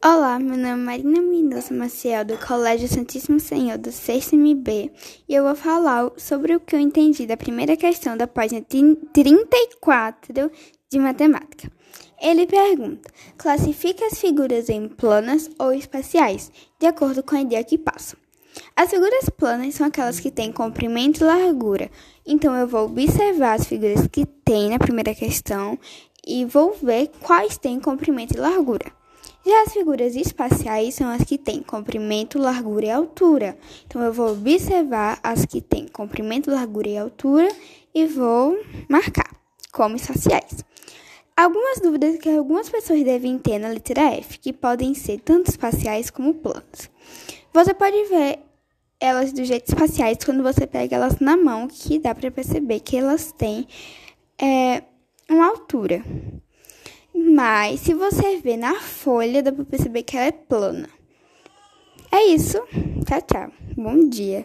Olá, meu nome é Marina Mendonça Maciel, do Colégio Santíssimo Senhor do 6 MB, e eu vou falar sobre o que eu entendi da primeira questão da página 34 de matemática. Ele pergunta: classifica as figuras em planas ou espaciais, de acordo com a ideia que passam. As figuras planas são aquelas que têm comprimento e largura. Então eu vou observar as figuras que tem na primeira questão e vou ver quais têm comprimento e largura. Já as figuras espaciais são as que têm comprimento, largura e altura. Então eu vou observar as que têm comprimento, largura e altura e vou marcar como espaciais. Algumas dúvidas que algumas pessoas devem ter na letra F, que podem ser tanto espaciais como planos. Você pode ver elas do jeito espaciais quando você pega elas na mão, que dá para perceber que elas têm é, uma altura. Mas se você ver na folha, dá pra perceber que ela é plana. É isso. Tchau, tchau. Bom dia.